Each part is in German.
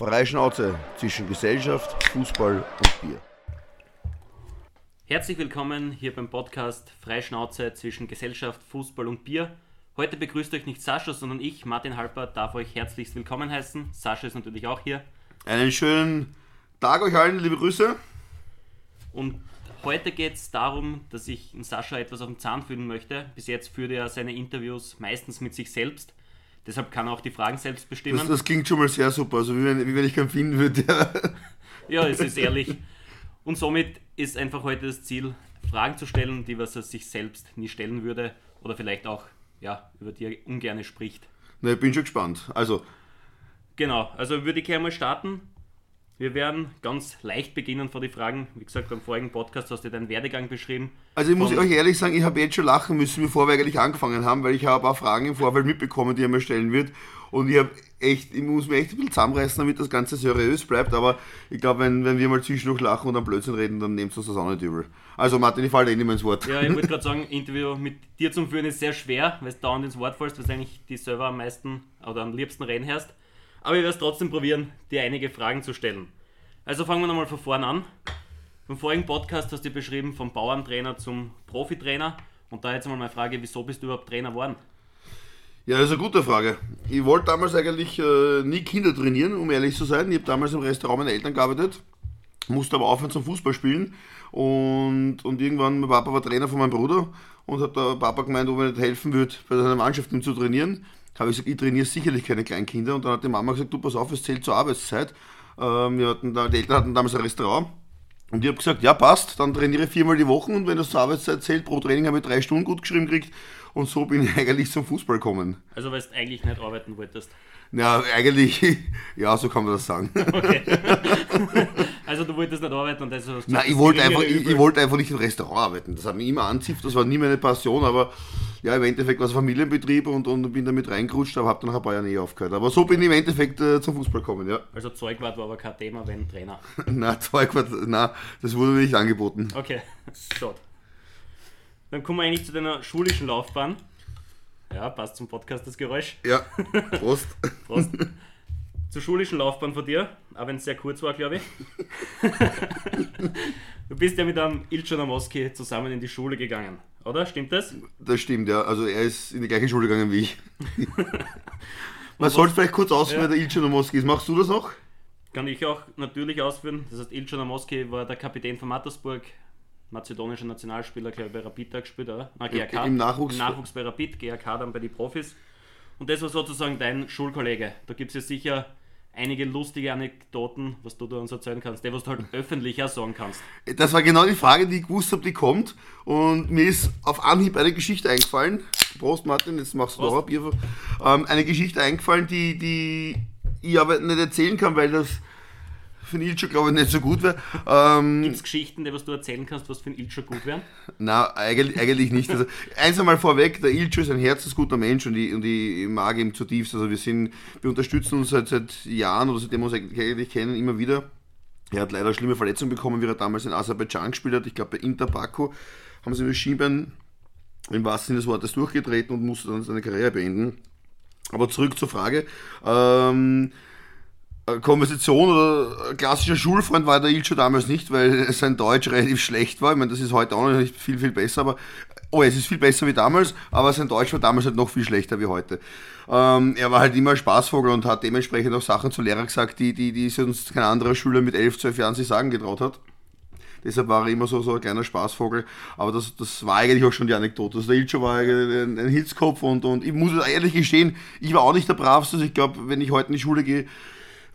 Freischnauze zwischen Gesellschaft, Fußball und Bier. Herzlich willkommen hier beim Podcast Freischnauze zwischen Gesellschaft, Fußball und Bier. Heute begrüßt euch nicht Sascha, sondern ich, Martin Halper, darf euch herzlichst willkommen heißen. Sascha ist natürlich auch hier. Einen schönen Tag euch allen, liebe Grüße. Und heute geht es darum, dass ich in Sascha etwas auf den Zahn fühlen möchte. Bis jetzt führt er seine Interviews meistens mit sich selbst. Deshalb kann er auch die Fragen selbst bestimmen. Das, das klingt schon mal sehr super, also wie wenn, wie wenn ich keinen finden würde. Ja, es ist ehrlich. Und somit ist einfach heute das Ziel, Fragen zu stellen, die was er sich selbst nie stellen würde oder vielleicht auch ja, über die er ungern spricht. Na, ich bin schon gespannt. Also, Genau, also würde ich gerne mal starten. Wir werden ganz leicht beginnen vor die Fragen. Wie gesagt, beim vorigen Podcast hast du deinen Werdegang beschrieben. also ich muss euch ehrlich sagen, ich habe jetzt schon lachen müssen, bevor wir eigentlich angefangen haben, weil ich habe ein paar Fragen im Vorfeld mitbekommen, die er mir stellen wird. Und ich habe echt, ich muss mir echt ein bisschen zusammenreißen, damit das Ganze seriös bleibt. Aber ich glaube, wenn, wenn wir mal zwischendurch lachen und am Blödsinn reden, dann nehmt uns das auch nicht übel. Also Martin, ich falle dir nicht mehr ins Wort. Ja, ich wollte gerade sagen, Interview mit dir zum Führen ist sehr schwer, weil du dauernd ins Wort fällst, weil eigentlich die selber am meisten oder am liebsten reden hörst. Aber ich werde es trotzdem probieren, dir einige Fragen zu stellen. Also fangen wir nochmal von vorn an. Beim vorigen Podcast hast du beschrieben, vom Bauerntrainer zum Profitrainer. Und da jetzt mal meine Frage, wieso bist du überhaupt Trainer geworden? Ja, das ist eine gute Frage. Ich wollte damals eigentlich äh, nie Kinder trainieren, um ehrlich zu sein. Ich habe damals im Restaurant meiner Eltern gearbeitet, musste aber aufhören zum Fußball spielen. Und, und irgendwann, mein Papa war Trainer von meinem Bruder und hat der Papa gemeint, ob er nicht helfen würde, bei seiner Mannschaft ihm zu trainieren. Habe ich gesagt, ich trainiere sicherlich keine Kleinkinder. Und dann hat die Mama gesagt, du pass auf, es zählt zur Arbeitszeit. Ähm, wir hatten da, die Eltern hatten damals ein Restaurant. Und ich habe gesagt, ja passt, dann trainiere ich viermal die Woche und wenn das zur Arbeitszeit zählt, pro Training habe ich drei Stunden gut geschrieben gekriegt. Und so bin ich eigentlich zum Fußball gekommen. Also, weil du eigentlich nicht arbeiten wolltest. Ja, eigentlich, ja, so kann man das sagen. Okay. also, du wolltest nicht arbeiten und deshalb hast du Nein, ich das wollte, einfach, ich, ich wollte einfach nicht im Restaurant arbeiten. Das hat mich immer anzipft, das war nie meine Passion, aber ja, im Endeffekt war es Familienbetrieb und, und bin damit reingerutscht, aber habe dann nach ein paar Jahren eh aufgehört. Aber so bin ich im Endeffekt äh, zum Fußball gekommen, ja. Also, Zeugwart war aber kein Thema, wenn Trainer. Na, Quart, na, das wurde mir nicht angeboten. Okay, so. Dann kommen wir eigentlich zu deiner schulischen Laufbahn. Ja, passt zum Podcast das Geräusch. Ja, Prost. Prost. Zur schulischen Laufbahn von dir, auch wenn es sehr kurz war, glaube ich. du bist ja mit einem Ilcho Namoski zusammen in die Schule gegangen, oder? Stimmt das? Das stimmt, ja. Also er ist in die gleiche Schule gegangen wie ich. Man sollte vielleicht kurz ausführen, Ja. wer der Ilchan Moski ist. Machst du das noch? Kann ich auch natürlich ausführen. Das heißt, Ilcho Namoski war der Kapitän von Mattersburg, mazedonischer Nationalspieler, glaube ich, bei Rapid da gespielt, oder? Nein, GRK. Im Nachwuchs. Im Nachwuchs bei Rapid, GRK dann bei den Profis. Und das war sozusagen dein Schulkollege. Da gibt es ja sicher einige lustige Anekdoten, was du da uns erzählen kannst, die was du halt öffentlich auch sagen kannst. Das war genau die Frage, die ich gewusst habe, die kommt. Und mir ist auf Anhieb eine Geschichte eingefallen. Prost, Martin, jetzt machst du noch ein Bier. Ähm, eine Geschichte eingefallen, die, die ich aber nicht erzählen kann, weil das für den Ilcho, glaube ich, nicht so gut wäre. Ähm, Gibt es Geschichten, die was du erzählen kannst, was für ein Ilcho gut wären? Na, eigentlich, eigentlich nicht. Also, eins einmal vorweg, der Ilcho ist ein herzensguter Mensch und ich, und ich mag ihn zutiefst. Also wir sind, wir unterstützen uns seit, seit Jahren oder seitdem wir uns eigentlich kennen, immer wieder. Er hat leider schlimme Verletzung bekommen, wie er damals in Aserbaidschan gespielt hat. Ich glaube bei Inter Baku haben sie mit Schienbein im wahrsten Sinne des Wortes durchgetreten und musste dann seine Karriere beenden. Aber zurück zur Frage. Ähm, Konversation oder klassischer Schulfreund war der Ilcho damals nicht, weil sein Deutsch relativ schlecht war. Ich meine, das ist heute auch noch nicht viel, viel besser, aber oh, es ist viel besser wie damals, aber sein Deutsch war damals halt noch viel schlechter wie heute. Ähm, er war halt immer ein Spaßvogel und hat dementsprechend auch Sachen zu Lehrer gesagt, die, die, die sonst kein anderer Schüler mit 11, 12 Jahren sich sagen getraut hat. Deshalb war er immer so, so ein kleiner Spaßvogel. Aber das, das war eigentlich auch schon die Anekdote. Also der Ilcho war ein, ein Hitzkopf und, und ich muss ehrlich gestehen, ich war auch nicht der Bravste. Also ich glaube, wenn ich heute in die Schule gehe,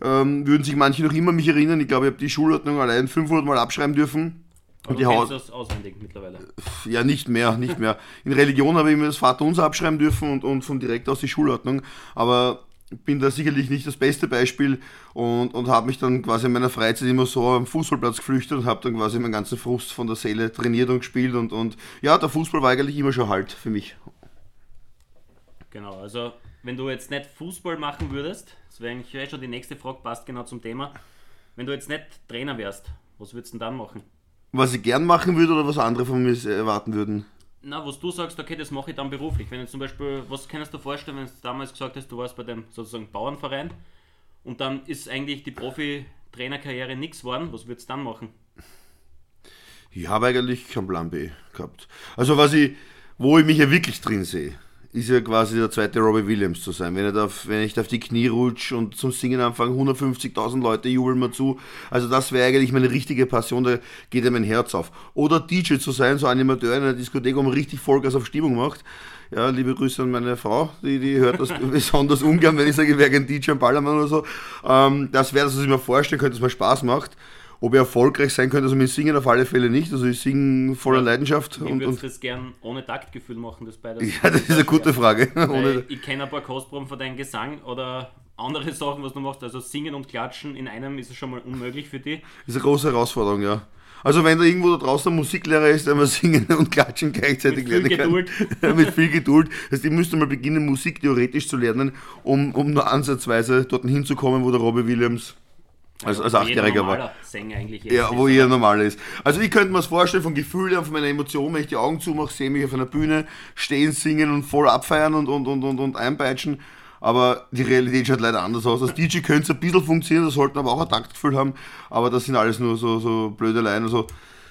ähm, würden sich manche noch immer mich erinnern. Ich glaube, ich habe die Schulordnung allein 500 Mal abschreiben dürfen. Und die Haus das auswendig mittlerweile. ja, nicht mehr, nicht mehr. In Religion habe ich mir das Vaterunser abschreiben dürfen und, und von direkt aus die Schulordnung. Aber bin da sicherlich nicht das beste Beispiel und, und habe mich dann quasi in meiner Freizeit immer so am Fußballplatz geflüchtet und habe dann quasi meinen ganzen Frust von der Seele trainiert und gespielt und, und ja, der Fußball war eigentlich immer schon halt für mich. Genau, also wenn du jetzt nicht Fußball machen würdest, das wäre eigentlich wäre schon die nächste Frage, passt genau zum Thema. Wenn du jetzt nicht Trainer wärst, was würdest du denn dann machen? Was ich gern machen würde oder was andere von mir erwarten würden. Na, was du sagst, okay, das mache ich dann beruflich. Wenn jetzt zum Beispiel, was kannst du vorstellen, wenn du damals gesagt hast, du warst bei dem sozusagen Bauernverein und dann ist eigentlich die Profi-Trainerkarriere nichts geworden, was würdest du dann machen? Ich habe eigentlich keinen Plan B gehabt. Also was ich, wo ich mich ja wirklich drin sehe, ist ja quasi der zweite Robbie Williams zu sein. Wenn ich, auf, wenn ich da auf die Knie rutsche und zum Singen anfange, 150.000 Leute jubeln mir zu. Also das wäre eigentlich meine richtige Passion, da geht ja mein Herz auf. Oder DJ zu sein, so Animateur in einer Diskothek, wo man richtig Vollgas auf Stimmung macht. Ja, liebe Grüße an meine Frau, die, die hört das besonders ungern, wenn ich sage, ich wäre ein DJ am Ballermann oder so. Ähm, das wäre das, was ich mir vorstellen könnte, dass mir Spaß macht. Ob ich erfolgreich sein könnte, also mit Singen auf alle Fälle nicht. Also ich singe voller Leidenschaft. Ich würde das gern ohne Taktgefühl machen, das beides. Ja, das ist eine gute Frage. ich kenne ein paar Kostproben von deinem Gesang oder andere Sachen, was du machst. Also singen und klatschen in einem ist es schon mal unmöglich für dich. Das ist eine große Herausforderung, ja. Also wenn da irgendwo da draußen ein Musiklehrer ist, der mal singen und klatschen gleichzeitig mit viel Geduld. Kann, mit viel Geduld. Das heißt, ich müsste mal beginnen, Musik theoretisch zu lernen, um, um nur ansatzweise dorthin hinzukommen, wo der Robbie Williams als, als Achtjähriger war. Sänger eigentlich ja, wo jeder normal ist. Also ich könnte mir das vorstellen, von Gefühlen, von meiner Emotion, wenn ich die Augen zumache, sehe mich auf einer Bühne stehen, singen und voll abfeiern und, und, und, und, und einpeitschen. Aber die Realität schaut leider anders aus. Als DJ könnte es ein bisschen funktionieren, das sollten aber auch ein Taktgefühl haben. Aber das sind alles nur so, so blöde Leine. So.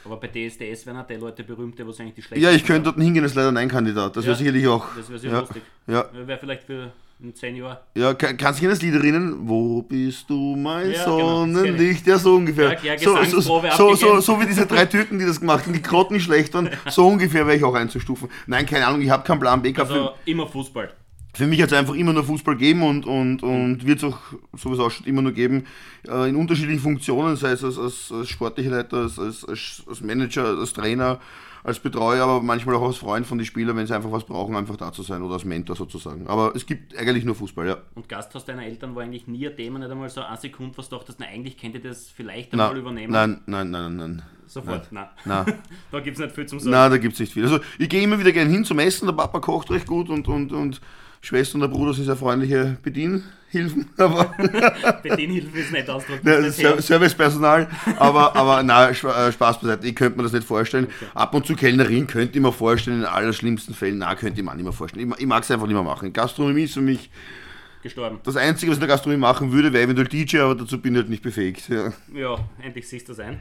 Aber bei DSDS wären auch die Leute berühmt, die eigentlich die schlechtesten Ja, ich könnte dort hingehen als leider Nein-Kandidat. Das ja, wäre sicherlich auch. Das wäre sehr ja, lustig. Ja. Wäre vielleicht für in zehn Jahren. Ja, kann, kannst du dich an das Lied erinnern? Wo bist du, mein ja, genau, Sonnenlicht? Genau, ja, so ungefähr. Ja, ja, so, so, so, so, so, wie diese drei Typen, die das gemacht haben, die Krotten schlecht waren, so ungefähr wäre ich auch einzustufen. Nein, keine Ahnung, ich habe keinen Plan B gehabt. Also immer Fußball. Für mich hat es einfach immer nur Fußball geben und, und, und wird es auch sowieso auch schon immer nur geben, äh, in unterschiedlichen Funktionen, sei es als, als, als sportlicher Leiter, als, als, als Manager, als Trainer, als Betreuer, aber manchmal auch als Freund von den Spielern, wenn sie einfach was brauchen, einfach da zu sein oder als Mentor sozusagen. Aber es gibt eigentlich nur Fußball, ja. Und Gasthaus deiner Eltern war eigentlich nie ein Thema, nicht einmal so eine Sekunde, was dachtest, na eigentlich könnte das vielleicht einmal nein, übernehmen? Nein, nein, nein, nein. Sofort, nein. nein. da gibt es nicht viel zum Sagen. Nein, da gibt es nicht viel. Also ich gehe immer wieder gerne hin zum Essen, der Papa kocht recht gut und, und, und Schwester und der Bruder sind sehr freundliche Bedienhilfen. Aber Bedienhilfen ist nicht Ausdruck. Ja, Servicepersonal, aber, aber na, äh, Spaß beiseite, ich könnte mir das nicht vorstellen. Okay. Ab und zu Kellnerin könnte ich mir vorstellen, in allerschlimmsten Fällen, na, könnte ich mir nicht mehr vorstellen. Ich, ich mag es einfach nicht mehr machen. Gastronomie ist für mich gestorben. Das Einzige, was ich in der Gastronomie machen würde, wäre eventuell DJ, aber dazu bin ich halt nicht befähigt. Ja, ja endlich siehst du das ein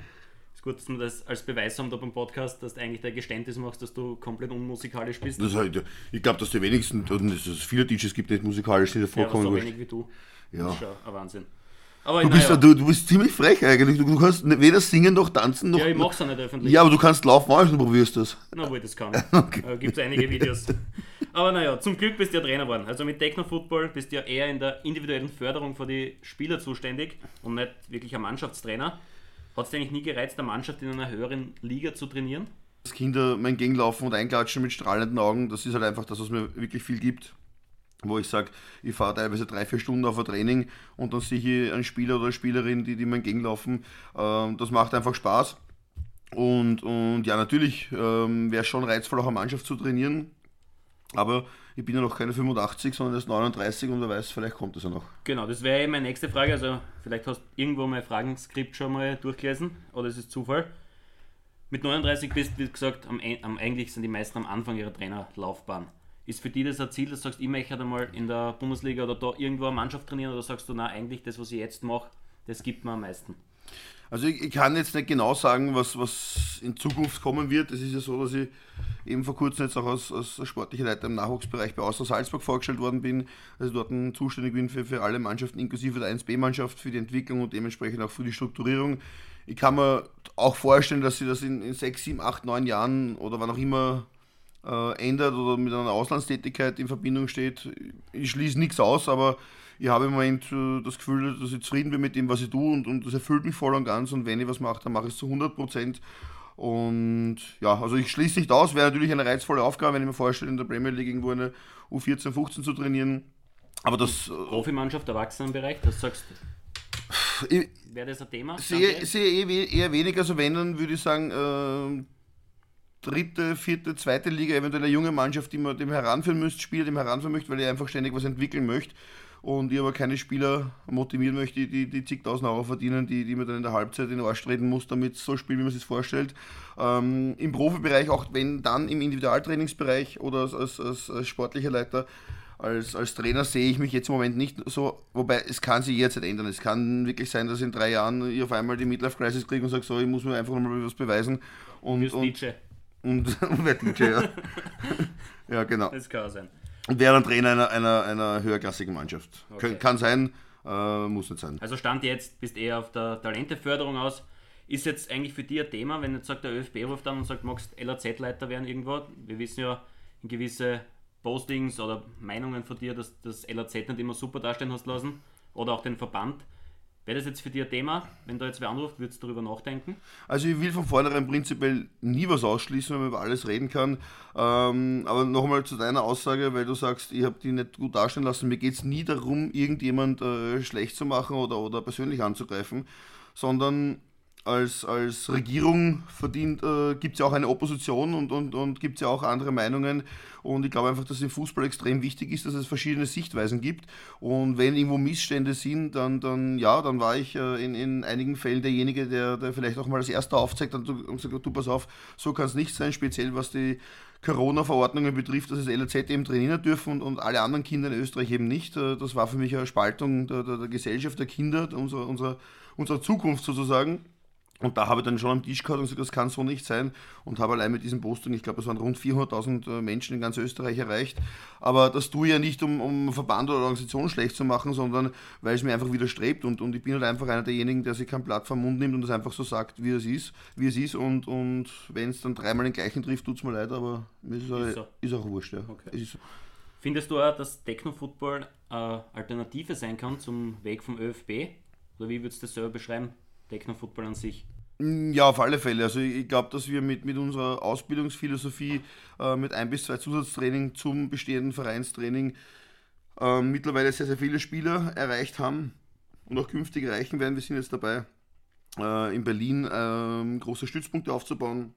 gut, dass wir das als Beweis haben da beim Podcast, dass du eigentlich der Geständnis machst, dass du komplett unmusikalisch bist. Das halt, ich glaube, dass die wenigsten, dass es viele DJs gibt, die nicht musikalisch sind, vorkommen. Ja, so wenig wie du. Ja. Das ist schon ein Wahnsinn. Aber du, bist, ja. du, du, bist ziemlich frech eigentlich. Du, du, kannst weder singen noch tanzen noch. Ja, ich mach's auch nicht öffentlich. Ja, aber du kannst laufen, also du probierst das. Na, wo ich das kann. okay. Äh, Gibt es einige Videos. aber naja, zum Glück bist du ja Trainer geworden. Also mit Techno-Football bist du ja eher in der individuellen Förderung für die Spieler zuständig und nicht wirklich ein Mannschaftstrainer. Hat es dir eigentlich nie gereizt, eine Mannschaft in einer höheren Liga zu trainieren? Dass Kinder mein Gegenlaufen und Einklatschen mit strahlenden Augen, das ist halt einfach das, was mir wirklich viel gibt. Wo ich sage, ich fahre teilweise drei, vier Stunden auf ein Training und dann sehe ich einen Spieler oder eine Spielerin, die, die mein Gegenlaufen. Ähm, das macht einfach Spaß. Und, und ja, natürlich ähm, wäre es schon reizvoll, auch eine Mannschaft zu trainieren. Aber ich bin ja noch keine 85, sondern erst 39 und wer weiß, vielleicht kommt es ja noch. Genau, das wäre meine nächste Frage. Also, vielleicht hast du irgendwo mein Fragenskript schon mal durchgelesen oder ist es Zufall. Mit 39 bist du, wie gesagt, am, am, eigentlich sind die meisten am Anfang ihrer Trainerlaufbahn. Ist für dich das ein Ziel, dass du sagst, ich möchte einmal in der Bundesliga oder da irgendwo eine Mannschaft trainieren oder sagst du, na, eigentlich das, was ich jetzt mache, das gibt mir am meisten? Also ich, ich, kann jetzt nicht genau sagen, was, was in Zukunft kommen wird. Es ist ja so, dass ich eben vor kurzem jetzt auch als, als sportlicher Leiter im Nachwuchsbereich bei Austria Salzburg vorgestellt worden bin. Also dort zuständig bin für, für alle Mannschaften, inklusive der 1B-Mannschaft, für die Entwicklung und dementsprechend auch für die Strukturierung. Ich kann mir auch vorstellen, dass sie das in, in 6, 7, 8, 9 Jahren oder wann auch immer äh, ändert oder mit einer Auslandstätigkeit in Verbindung steht. Ich schließe nichts aus, aber ich habe im Moment das Gefühl, dass ich zufrieden bin mit dem, was ich tue und, und das erfüllt mich voll und ganz und wenn ich was mache, dann mache ich es zu 100 Prozent. Und ja, also ich schließe nicht aus, wäre natürlich eine reizvolle Aufgabe, wenn ich mir vorstelle, in der Premier League irgendwo eine U14, 15 zu trainieren. Aber das. Äh, Profimannschaft, Erwachsenenbereich, das sagst du. Wäre das ein Thema? Sehe, sehe eher weniger, also wenn, dann würde ich sagen, äh, dritte, vierte, zweite Liga, eventuell eine junge Mannschaft, die man dem heranführen müsste, Spieler dem heranführen möchte, weil ich einfach ständig was entwickeln möchte und ich aber keine Spieler motivieren möchte, die, die zigtausend Euro verdienen, die, die man dann in der Halbzeit in den Arsch treten muss, damit es so spielt, wie man es sich vorstellt. Ähm, Im Profibereich, auch wenn dann im Individualtrainingsbereich oder als, als, als, als sportlicher Leiter, als, als Trainer sehe ich mich jetzt im Moment nicht so, wobei es kann sich jederzeit ändern. Es kann wirklich sein, dass in drei Jahren ich auf einmal die Midlife Crisis kriege und sage, so, ich muss mir einfach mal was beweisen. Und, und, und, und werde DJ, ja. ja, genau. Das kann auch sein. Und wäre dann Trainer einer, einer, einer höherklassigen Mannschaft. Okay. Kann, kann sein, äh, muss nicht sein. Also Stand jetzt bist eher auf der Talenteförderung aus. Ist jetzt eigentlich für dich ein Thema, wenn jetzt sagt der ÖFB ruft an und sagt, magst LAZ-Leiter werden irgendwo? Wir wissen ja in gewisse Postings oder Meinungen von dir, dass das LAZ nicht immer super dastehen hast lassen oder auch den Verband. Wäre das jetzt für dich ein Thema, wenn da jetzt wer anruft, würdest du darüber nachdenken? Also ich will von vornherein prinzipiell nie was ausschließen, wenn man über alles reden kann. Ähm, aber nochmal zu deiner Aussage, weil du sagst, ich habe die nicht gut dastehen lassen. Mir geht es nie darum, irgendjemand äh, schlecht zu machen oder, oder persönlich anzugreifen, sondern als, als Regierung verdient, äh, gibt es ja auch eine Opposition und, und, und gibt es ja auch andere Meinungen. Und ich glaube einfach, dass im Fußball extrem wichtig ist, dass es verschiedene Sichtweisen gibt. Und wenn irgendwo Missstände sind, dann, dann ja, dann war ich äh, in, in einigen Fällen derjenige, der, der vielleicht auch mal als erster aufzeigt und, und sagt, du pass auf, so kann es nicht sein, speziell was die Corona-Verordnungen betrifft, dass es LAZ eben trainieren dürfen und, und alle anderen Kinder in Österreich eben nicht. Äh, Das war für mich eine Spaltung der, der, der Gesellschaft, der Kinder, unserer, unserer, unserer Zukunft sozusagen. Und da habe ich dann schon am Tisch gehabt und gesagt, das kann so nicht sein. Und habe allein mit diesem Posting, ich glaube, es waren rund 400.000 äh, Menschen in ganz Österreich erreicht. Aber das tue ich ja nicht, um, um Verband oder Organisation schlecht zu machen, sondern weil es mir einfach widerstrebt. Und, und ich bin halt einfach einer derjenigen, der sich kein Blatt vom Mund nimmt und das einfach so sagt, wie es ist. Wie es ist. Und, und wenn es dann dreimal den gleichen trifft, tut es mir leid, aber mir ist, es auch- Ist so. ist auch wurscht. Ja. Okay. So. Findest du auch, dass Techno-Football eine Alternative sein kann zum Weg vom ÖFB? Oder wie würdest du das selber beschreiben? Techno-Football an sich. Ja, auf alle Fälle. Also ich glaube, dass wir mit, mit unserer Ausbildungsphilosophie, äh, mit ein bis zwei Zusatztraining zum bestehenden Vereinstraining äh, mittlerweile sehr, sehr viele Spieler erreicht haben und auch künftig erreichen werden. Wir sind jetzt dabei, äh, in Berlin ähm, große Stützpunkte aufzubauen.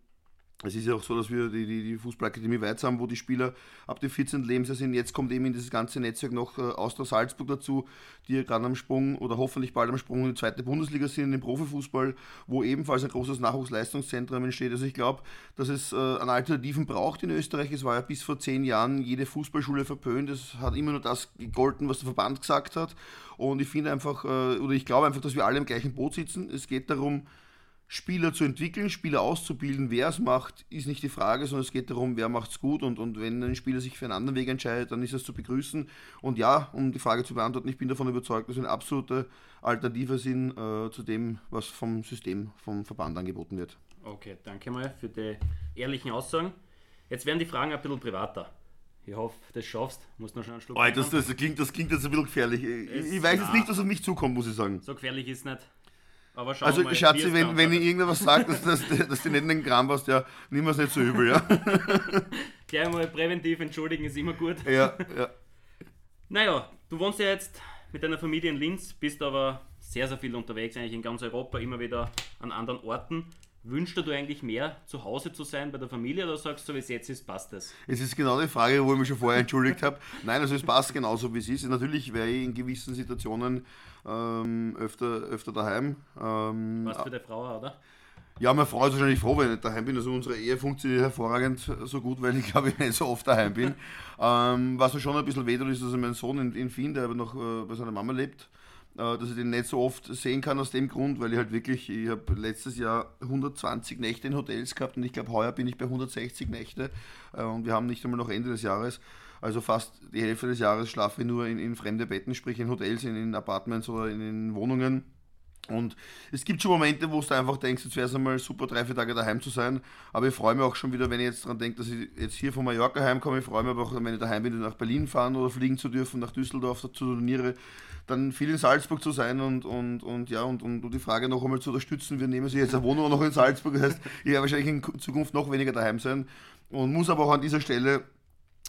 Es ist ja auch so, dass wir die, die, die Fußballakademie Weiz haben, wo die Spieler ab dem 14. Lebensjahr sind. Jetzt kommt eben in dieses ganze Netzwerk noch äh, Austria Salzburg dazu, die ja gerade am Sprung oder hoffentlich bald am Sprung in die zweite Bundesliga sind, im Profifußball, wo ebenfalls ein großes Nachwuchsleistungszentrum entsteht. Also ich glaube, dass es äh, an Alternativen braucht in Österreich. Es war ja bis vor zehn Jahren jede Fußballschule verpönt. Es hat immer nur das gegolten, was der Verband gesagt hat. Und ich finde einfach, äh, oder ich glaube einfach, dass wir alle im gleichen Boot sitzen. Es geht darum, Spieler zu entwickeln, Spieler auszubilden. Wer es macht, ist nicht die Frage, sondern es geht darum, wer macht es gut. Und, und wenn ein Spieler sich für einen anderen Weg entscheidet, dann ist das zu begrüßen. Und ja, um die Frage zu beantworten, ich bin davon überzeugt, dass wir eine absolute Alternative sind äh, zu dem, was vom System, vom Verband angeboten wird. Okay, danke mal für die ehrlichen Aussagen. Jetzt werden die Fragen ein bisschen privater. Ich hoffe, das schaffst. Musst noch schnell einen Schluck Oh, das, das, klingt, das klingt jetzt ein bisschen gefährlich. Ich, Es- ich weiß jetzt nicht, was auf mich zukommt, muss ich sagen. So gefährlich ist nicht. Aber schauen Also, mal, Schatzi, wenn, wenn ich irgendwas sage, dass, dass, dass du nicht in den Kram warst, ja, nimm es nicht so übel, ja? Gleich mal präventiv entschuldigen ist immer gut. ja, ja. Naja, du wohnst ja jetzt mit deiner Familie in Linz, bist aber sehr, sehr viel unterwegs, eigentlich in ganz Europa, immer wieder an anderen Orten. Wünschst du eigentlich mehr zu Hause zu sein bei der Familie oder sagst du, wie es jetzt ist, passt das? Es ist genau die Frage, wo ich mich schon vorher entschuldigt habe. Nein, also es passt genauso wie es ist. Natürlich wäre ich in gewissen Situationen ähm, öfter, öfter daheim. Ähm, Passt für deine Frau, oder? ja, meine Frau ist wahrscheinlich froh, wenn ich nicht daheim bin. Also unsere Ehe funktioniert hervorragend so gut, weil ich glaube, ich nicht so oft daheim bin. ähm, was mir schon ein bisschen wehtut, ist, dass mein Sohn in, in Wien, der aber noch äh, bei seiner Mama lebt, äh, dass ich den nicht so oft sehen kann aus dem Grund, weil ich halt wirklich, ich habe letztes Jahr 120 Nächte in Hotels gehabt und ich glaube, heuer bin ich bei 160 Nächte äh, und wir haben nicht einmal noch Ende des Jahres. Also fast die Hälfte des Jahres schlafe ich nur in, in fremde Betten, sprich in Hotels, in, in Apartments oder in, in Wohnungen. Und es gibt schon Momente, wo du einfach denkst, jetzt wäre es einmal super, drei, vier Tage daheim zu sein. Aber ich freue mich auch schon wieder, wenn ich jetzt daran denke, dass ich jetzt hier von Mallorca heimkomme. Ich freue mich aber auch, wenn ich daheim bin, nach Berlin fahren oder fliegen zu dürfen, nach Düsseldorf zu Turniere. Dann viel in Salzburg zu sein und, und, und ja, und, und die Frage noch einmal zu unterstützen. Wir nehmen sie jetzt eine Wohnung noch in Salzburg. Das heißt, ich werde wahrscheinlich in Zukunft noch weniger daheim sein. Und muss aber auch an dieser Stelle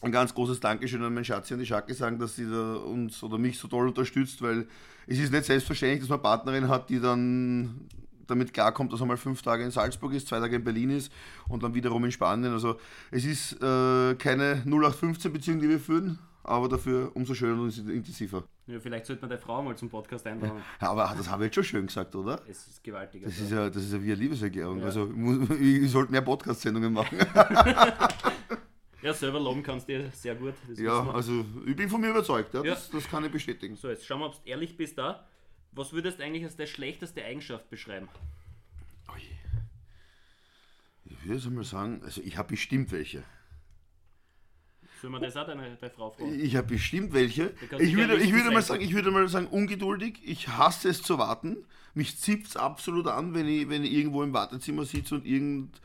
ein ganz großes Dankeschön an meinen Schatzi und die Schacke sagen, dass sie da uns oder mich so toll unterstützt, weil es ist nicht selbstverständlich, dass man eine Partnerin hat, die dann damit klarkommt, dass er mal fünf Tage in Salzburg ist, zwei Tage in Berlin ist und dann wiederum in Spanien. Also es ist äh, keine 0815-Beziehung, die wir führen, aber dafür umso schöner und intensiver. Ja, vielleicht sollte man deine Frau mal zum Podcast einladen. Ja, aber das habe ich jetzt schon schön gesagt, oder? Es ist gewaltig. Das ist ja, das ist ja wie eine Liebeserklärung. Ja. Also ich sollte mehr Podcast-Sendungen machen. Ja, selber loben kannst du sehr gut. Ja, also ich bin von mir überzeugt, ja, Ja. Das, das kann ich bestätigen. So, jetzt schauen wir, ob du ehrlich bist da. Was würdest du eigentlich als deine schlechteste Eigenschaft beschreiben? Ui. Ich würde so mal sagen, also ich habe bestimmt welche. Sollen wir das auch deine, deine Frau fragen? Ich habe bestimmt welche. Ich würde, ich würde mal sagen, ich würde mal sagen, ungeduldig. Ich hasse es zu warten. Mich zipft es absolut an, wenn ich, wenn ich irgendwo im Wartezimmer sitze und irgend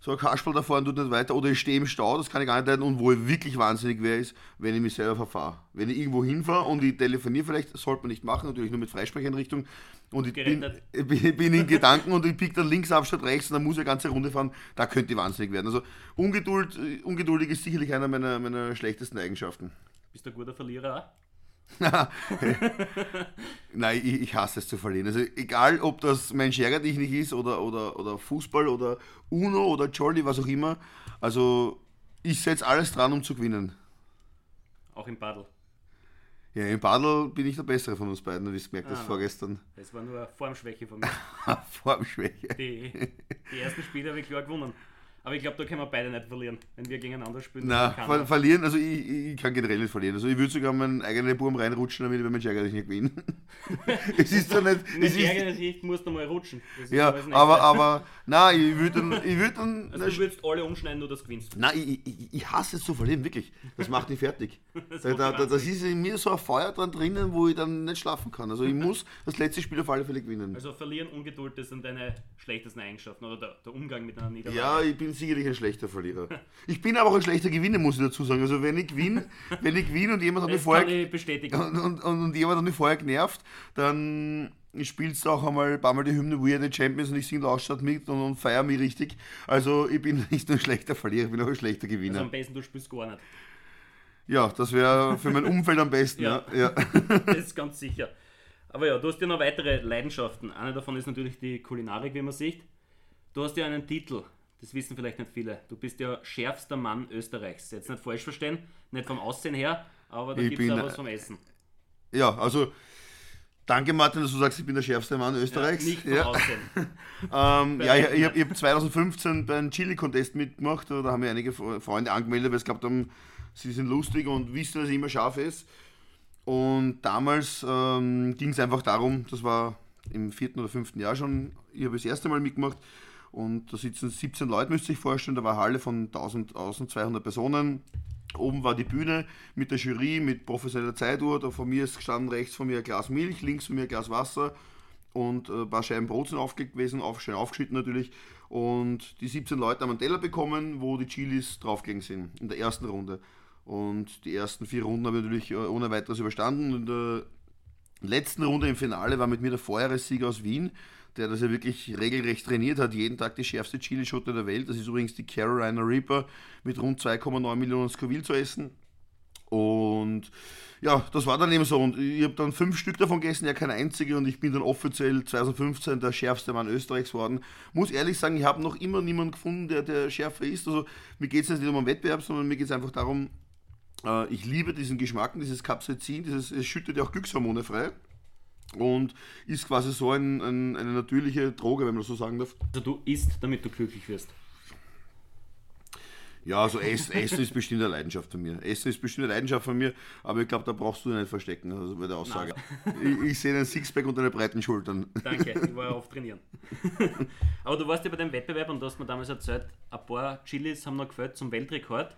so ein Kasperl da vorne tut nicht weiter oder ich stehe im Stau, das kann ich gar nicht leiden. Und wo ich wirklich wahnsinnig wäre, ist, wenn ich mich selber verfahre. Wenn ich irgendwo hinfahre und ich telefoniere vielleicht, das sollte man nicht machen, natürlich nur mit Freisprecheinrichtung. Und ich bin, bin in Gedanken und ich pick dann links ab statt rechts und dann muss ich eine ganze Runde fahren, da könnte ich wahnsinnig werden. Also Ungeduld, äh, ungeduldig ist sicherlich einer meiner, meiner schlechtesten Eigenschaften. Bist du ein guter Verlierer auch? Nein, ich, ich hasse es zu verlieren. Also egal, ob das mein Scherer dich nicht ist oder, oder, oder Fußball oder Uno oder Jolly, was auch immer. Also ich setze alles dran, um zu gewinnen. Auch im Paddel. Ja, im Badel bin ich der Bessere von uns beiden, wie du gemerkt hast Ah. vorgestern. Das war nur eine Formschwäche von mir. Formschwäche. Die, die ersten Spiele habe ich klar gewonnen. Aber ich glaube, da können wir beide nicht verlieren, wenn wir gegeneinander spielen. Kann ver verlieren, also ich, ich kann generell nicht verlieren. Also ich würde sogar meinen eigenen Burm reinrutschen, damit ich Scherer dich nicht gewinne. es ist zwar nicht. Mit ist, ärgerlicher Sicht musst du mal rutschen. Ja, nicht aber, aber, nein, ich würde dann, ich würd dann Also du würdest alle umschneiden, nur das gewinnst. Nein, ich, ich, ich hasse es zu verlieren, wirklich. Das macht mich fertig. Das da, da, das ist in mir so ein Feuer dran drinnen, wo ich dann nicht schlafen kann. Also ich muss das letzte Spiel auf alle Fälle gewinnen. Also verlieren, Ungeduld, das sind deine schlechtesten Eigenschaften oder der, der Umgang mit einer Niederlage. Ja, ich bin sicherlich ein schlechter Verlierer. Ich bin aber auch ein schlechter Gewinner, muss ich dazu sagen. Also wenn ich gewinne, wenn ich gewinne und jemand hat mich vorher und, und, und, und jemand hat mich vorher genervt, dann spielst du auch einmal ein paar Mal die Hymne We Are the Champions und ich singe laut statt mit und, und feiere mich richtig. Also ich bin nicht nur ein schlechter Verlierer, ich bin auch ein schlechter Also Gewinner. am besten, du spielst gar nicht. Ja, das wäre für mein Umfeld am besten. Ja. Ja. Ja. Das ist ganz sicher. Aber ja, du hast ja noch weitere Leidenschaften. Eine davon ist natürlich die Kulinarik, wie man sieht. Du hast ja einen Titel, das wissen vielleicht nicht viele. Du bist ja schärfster Mann Österreichs. Jetzt nicht falsch verstehen, nicht vom Aussehen her, aber da gibt es auch was äh, vom Essen. Ja, also danke Martin, dass du sagst, ich bin der schärfste Mann Ja, Österreichs. nicht vom Ja, Aussehen. ähm, ja ich, ich habe hab 2015 beim Chili-Contest mitgemacht, da haben mir einige Fre- Freunde angemeldet, weil sie glaubt haben, sie sind lustig und wissen, dass ich immer scharf ist. Und damals ähm, ging es einfach darum, das war im vierten oder fünften Jahr schon, ich habe das erste Mal mitgemacht und da sitzen 17 Leute, müsst ihr euch vorstellen, da war eine Halle von 1000, 1200 Personen. Oben war die Bühne mit der Jury, mit professioneller Zeituhr. Da von mir ist gestanden rechts von mir ein Glas Milch, links von mir ein Glas Wasser und äh, ein paar Scheiben Brot sind aufgelegt gewesen, auf, schön aufgeschnitten natürlich. Und die 17 Leute haben einen Teller bekommen, wo die Chilis draufgegangen sind in der ersten Runde. Und die ersten vier Runden habe ich natürlich äh, ohne weiteres überstanden. In der letzten Runde im Finale war mit mir der Vorjahressieger aus Wien, der das ja wirklich regelrecht trainiert hat, jeden Tag die schärfste Chilischote der Welt. Das ist übrigens die Carolina Reaper mit rund 2,9 Millionen Scoville zu essen. Und ja, das war dann eben so. Und ich habe dann fünf Stück davon gegessen, ja kein einziger. Und ich bin dann offiziell 2015 der schärfste Mann Österreichs geworden. Muss ehrlich sagen, ich habe noch immer niemanden gefunden, der, der schärfer ist. Also mir geht es nicht um einen Wettbewerb, sondern mir geht es einfach darum, äh, ich liebe diesen Geschmack, dieses Capsaicin, dieses, es schüttet ja auch Glückshormone frei. Und ist quasi so ein, ein, eine natürliche Droge, wenn man das so sagen darf. Also du isst, damit du glücklich wirst. Ja, also Essen, Essen ist bestimmt eine Leidenschaft von mir. Essen ist bestimmt eine Leidenschaft von mir, aber ich glaube, da brauchst du nicht verstecken, also bei der Aussage. Ich, ich sehe einen Sixpack und deine breiten Schultern. Danke, ich war ja oft trainieren. Aber du warst ja bei dem Wettbewerb und du hast mir damals erzählt, ein paar Chilis haben noch gefällt zum Weltrekord.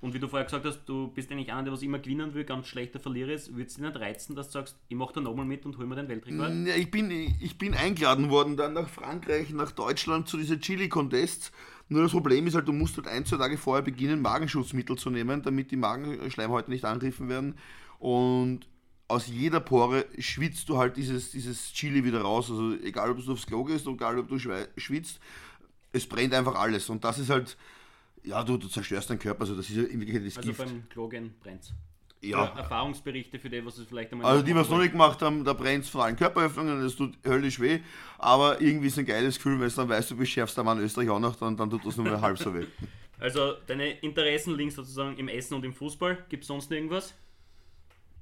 Und wie du vorher gesagt hast, du bist eigentlich einer, der was immer gewinnen will, ganz schlechter Verlierer ist. Würde es dich nicht reizen, dass du sagst, ich mache da nochmal mit und hol mir den Weltrekord? Ja, ich, bin, ich bin eingeladen worden dann nach Frankreich, nach Deutschland zu dieser Chili-Contests. Nur das Problem ist halt, du musst halt ein, zwei Tage vorher beginnen, Magenschutzmittel zu nehmen, damit die Magenschleimhäute nicht angegriffen werden. Und aus jeder Pore schwitzt du halt dieses, dieses Chili wieder raus. Also egal, ob du aufs Klo gehst, egal, ob du schwitzt, es brennt einfach alles. Und das ist halt, ja, du, du zerstörst deinen Körper. Also das ist ja in Wirklichkeit das Also Gift. beim Klogen brennt's. Ja, Erfahrungsberichte für die, was es vielleicht einmal also die, was noch nicht gemacht haben, da brennt es vor allen Körperöffnungen, das tut höllisch weh, aber irgendwie ist ein geiles Gefühl, wenn du dann weißt, du bist schärfster Mann Österreich auch noch, dann, dann tut das nur mal halb so weh. Also deine Interessen liegen sozusagen im Essen und im Fußball. Gibt es sonst irgendwas?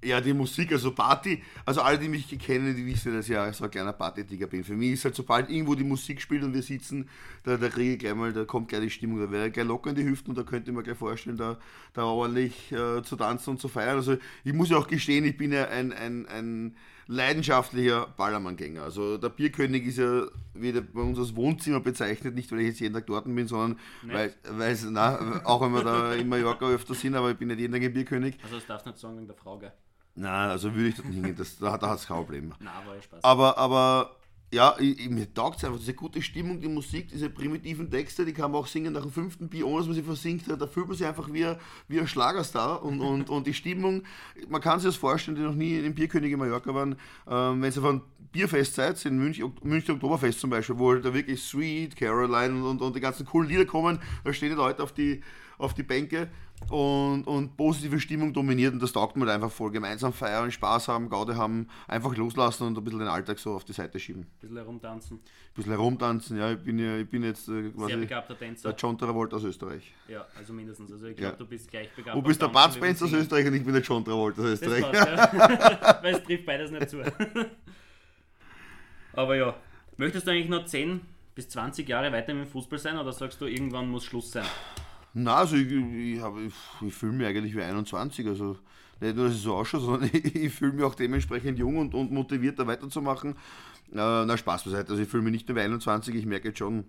Ja, die Musik, also Party, also alle, die mich kennen, die wissen, dass ich ja so ein kleiner Party-Digger bin. Für mich ist halt, sobald irgendwo die Musik spielt und wir sitzen, da, da kriege ich gleich mal, da kommt gleich die Stimmung, da wäre gleich locker in die Hüften und da könnte ich mir gleich vorstellen, da, da ordentlich äh, zu tanzen und zu feiern. Also ich muss ja auch gestehen, ich bin ja ein, ein, ein leidenschaftlicher Ballermann-Gänger. Also der Bierkönig ist ja wieder bei uns als Wohnzimmer bezeichnet, nicht weil ich jetzt jeden Tag dort bin, sondern weil, weil es, na, auch wenn wir da in Mallorca öfter sind, aber ich bin nicht jeden Tag ein Bierkönig. Also das darfst du nicht sagen wegen der Frau, gell? Nein, also würde ich dort nicht hingehen, das, da, da hat es kein Problem. Nein, war ja Spaß. Aber, aber ja, ich, ich, mir taugt es einfach, diese gute Stimmung, die Musik, diese primitiven Texte, die kann man auch singen nach dem fünften Bier, ohne dass man sie versinkt. Da fühlt man sich einfach wie, ein- wie ein Schlagerstar und, und, und die Stimmung, man kann sich das vorstellen, die noch nie im Bierkönig in Mallorca waren, ähm, wenn sie einem Bierfest seid, in München, München Oktoberfest zum Beispiel, wo halt da wirklich Sweet, Caroline und, und die ganzen coolen Lieder kommen, da stehen die Leute auf die, auf die Bänke und, und positive Stimmung dominiert und das taugt mir halt einfach voll. Gemeinsam feiern, Spaß haben, Gaude haben, einfach loslassen und ein bisschen den Alltag so auf die Seite schieben. Ein bisschen herumtanzen. Ein bisschen herumtanzen, ja, ich bin ja, ich bin jetzt äh, Sehr quasi begabter der Tänzer. John Travolta aus Österreich. Ja, also mindestens. Also ich glaube, Ja. du bist gleich begabt. Du bist der beim Bud Tanzen wie beim Spence aus. Österreich und ich bin der John Travolta aus Das Österreich. passt, ja. Weil es trifft beides nicht zu. Aber ja, möchtest du eigentlich noch 10 bis 20 Jahre weiter im Fußball sein oder sagst du, irgendwann muss Schluss sein? Na, also ich, ich, hab- ich, fühle mich eigentlich wie 21, also nicht nur, dass ich so ausschaue, sondern ich, ich fühle mich auch dementsprechend jung und, und motiviert, da weiterzumachen. Äh, na, Spaß beiseite, also ich fühle mich nicht nur wie 21, ich merke jetzt schon,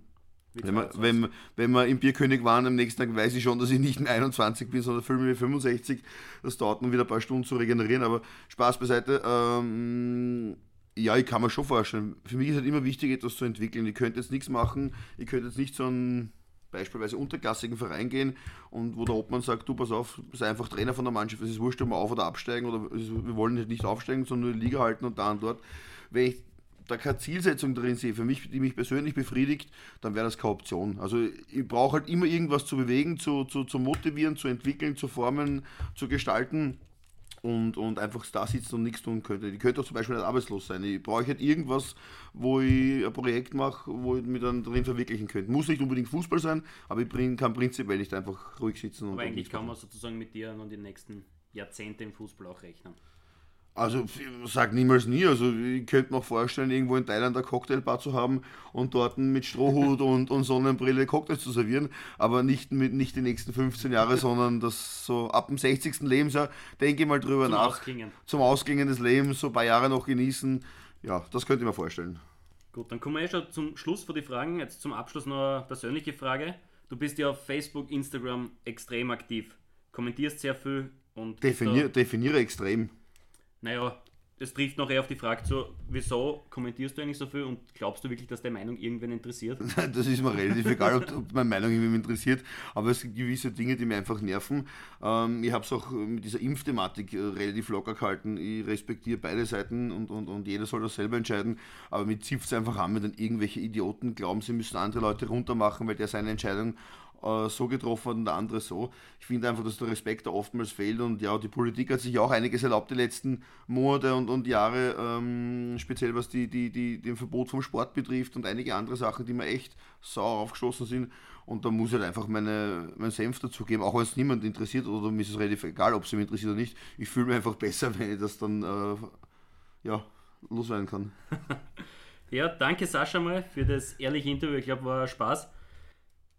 wenn wir, 22? wenn, wenn wir im Bierkönig waren, am nächsten Tag weiß ich schon, dass ich nicht mehr 21 bin, sondern fühle mich wie 65. Das dauert nun wieder ein paar Stunden zu regenerieren, aber Spaß beiseite. Ähm, ja, ich kann mir schon vorstellen. Für mich ist halt immer wichtig, etwas zu entwickeln. Ich könnte jetzt nichts machen, ich könnte jetzt nicht so einen beispielsweise unterklassigen Verein gehen und wo der Obmann sagt, du pass auf, sei einfach Trainer von der Mannschaft, es ist wurscht, ob wir auf oder absteigen oder wir wollen nicht aufsteigen, sondern die Liga halten und da und dort. Wenn ich da keine Zielsetzung drin sehe, für mich, die mich persönlich befriedigt, dann wäre das keine Option. Also ich brauche halt immer irgendwas zu bewegen, zu, zu, zu motivieren, zu entwickeln, zu formen, zu gestalten und, und einfach da sitzen und nichts tun könnte. Ich könnte auch zum Beispiel nicht arbeitslos sein. Ich brauche halt irgendwas, wo ich ein Projekt mache, wo ich mich dann drin verwirklichen könnte. Muss nicht unbedingt Fußball sein, aber ich bring, kann prinzipiell nicht einfach ruhig sitzen und Aber und eigentlich kann man sozusagen mit dir noch die nächsten Jahrzehnte im Fußball auch rechnen. Also ich sag niemals nie. Also ich könnte mir auch vorstellen, irgendwo in Thailand eine Cocktailbar zu haben und dort mit Strohhut und, und Sonnenbrille Cocktails zu servieren, aber nicht mit nicht die nächsten 15 Jahre, sondern das so ab dem 60. Lebensjahr denke ich mal drüber Zum nach. Ausklingen. Zum Ausgängen des Lebens, so ein paar Jahre noch genießen. Ja, das könnte ich mir vorstellen. Gut, dann kommen wir eh schon zum Schluss von die Fragen. Jetzt zum Abschluss noch eine persönliche Frage. Du bist ja auf Facebook, Instagram extrem aktiv. Kommentierst sehr viel und Definier, definiere extrem. Naja, das trifft noch eher auf die Frage zu, wieso kommentierst du eigentlich so viel und glaubst du wirklich, dass deine Meinung irgendwen interessiert? Das ist mir relativ egal, ob, ob meine Meinung irgendwie interessiert, aber es gibt gewisse Dinge, die mich einfach nerven. Ähm, ich habe es auch mit dieser Impfthematik äh, relativ locker gehalten. Ich respektiere beide Seiten und, und, und jeder soll das selber entscheiden, aber mir zipft es einfach an, wenn dann irgendwelche Idioten glauben, sie müssen andere Leute runtermachen, weil der seine Entscheidung äh, so getroffen hat und der andere so. Ich finde einfach, dass der Respekt da oftmals fehlt und ja, die Politik hat sich auch einiges erlaubt die letzten Monate und, und Jahre, ähm, speziell was die, die, die, den Verbot vom Sport betrifft und einige andere Sachen, die mir echt sauer aufgestoßen sind. Und da muss ich halt einfach meine, meinen Senf dazugeben, auch wenn es niemand interessiert oder mir ist es relativ egal, ob es mich interessiert oder nicht. Ich fühle mich einfach besser, wenn ich das dann äh, ja, loswerden kann. Ja, danke Sascha mal für das ehrliche Interview. Ich glaube, war Spaß.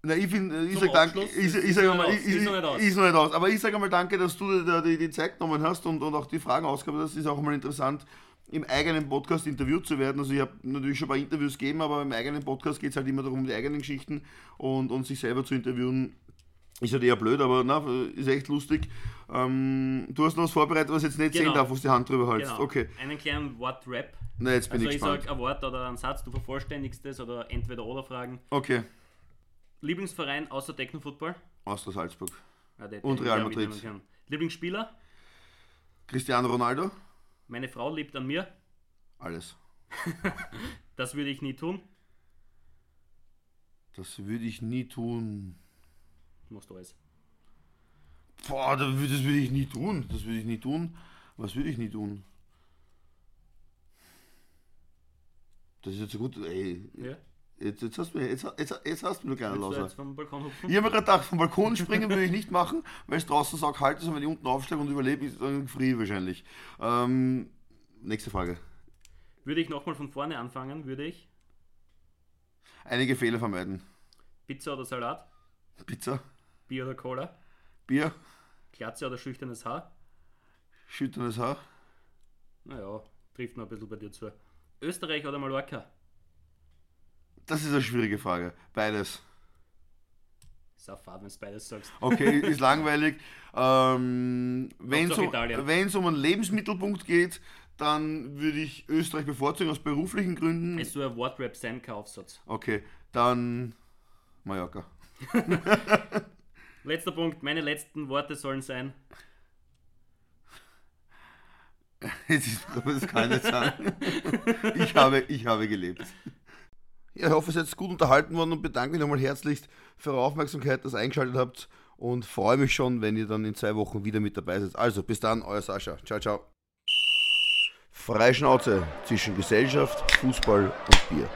Na, ich finde, ich Zum sag danke, ich, ich ist sag noch mal, ich, ich, ist noch nicht aus. ist noch nicht aus, aber ich sage mal danke, dass du dir die, die Zeit genommen hast und, und auch die Fragen ausgehabt hast. Das ist auch mal interessant, im eigenen Podcast interviewt zu werden. Also ich habe natürlich schon ein paar Interviews gegeben, aber im eigenen Podcast geht es halt immer darum, die eigenen Geschichten und, und sich selber zu interviewen. Ist halt eher blöd, aber na, ist echt lustig. Ähm, du hast noch was vorbereitet, was ich jetzt nicht Genau. sehen darf, wo du die Hand drüber hältst. Genau. Okay, Einen kleinen Wort-Rap. na jetzt bin Also ich ich gespannt. sage ein Wort oder einen Satz, du vervollständigst es oder entweder oder Fragen. Okay, Lieblingsverein außer Techno-Football? Austria Salzburg. Ja, der- Und den Real Madrid. Lieblingsspieler? Cristiano Ronaldo? Meine Frau liebt an mir. Alles. Das würde ich nie tun. Das würde ich nie tun. Musst du alles. Boah, das würde das würde ich nie tun. Das würde ich nie tun. Was würde ich nie tun? Das ist jetzt so gut. Ey, Ja? Jetzt, jetzt, hast du jetzt, jetzt, jetzt hast du jetzt vom Balkon hupfen? Ich habe mir gerade gedacht, vom Balkon springen würde ich nicht machen, weil es draußen so kalt ist und wenn ich unten aufsteige und überlebe, ist dann ich wahrscheinlich. Ähm, nächste Frage. Würde ich nochmal von vorne anfangen, würde ich Einige Fehler vermeiden. Pizza oder Salat, Pizza, Bier oder Cola, Bier, Glatze oder schüchternes Haar. schütternes Haar. Naja, trifft noch ein bisschen bei dir zu. Österreich oder Mallorca? Das ist eine schwierige Frage. Beides. Ist auch fad, wenn du beides sagst. Okay, ist langweilig. Ähm, Wenn es um, wenn's um einen Lebensmittelpunkt geht, dann würde ich Österreich bevorzugen aus beruflichen Gründen. Ist so ein Wortrap sein Aufsatz. Okay, dann Mallorca. Letzter Punkt, meine letzten Worte sollen sein. Jetzt ist, kann ich nicht sagen. Ich habe, ich habe gelebt. Ich hoffe, ihr seid gut unterhalten worden und bedanke mich nochmal herzlichst für eure Aufmerksamkeit, dass ihr eingeschaltet habt und freue mich schon, wenn ihr dann in zwei Wochen wieder mit dabei seid. Also, bis dann, euer Sascha. Ciao, ciao. Freischnauze zwischen Gesellschaft, Fußball und Bier.